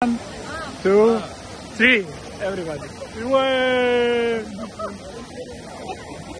One, two, three. Everybody. One.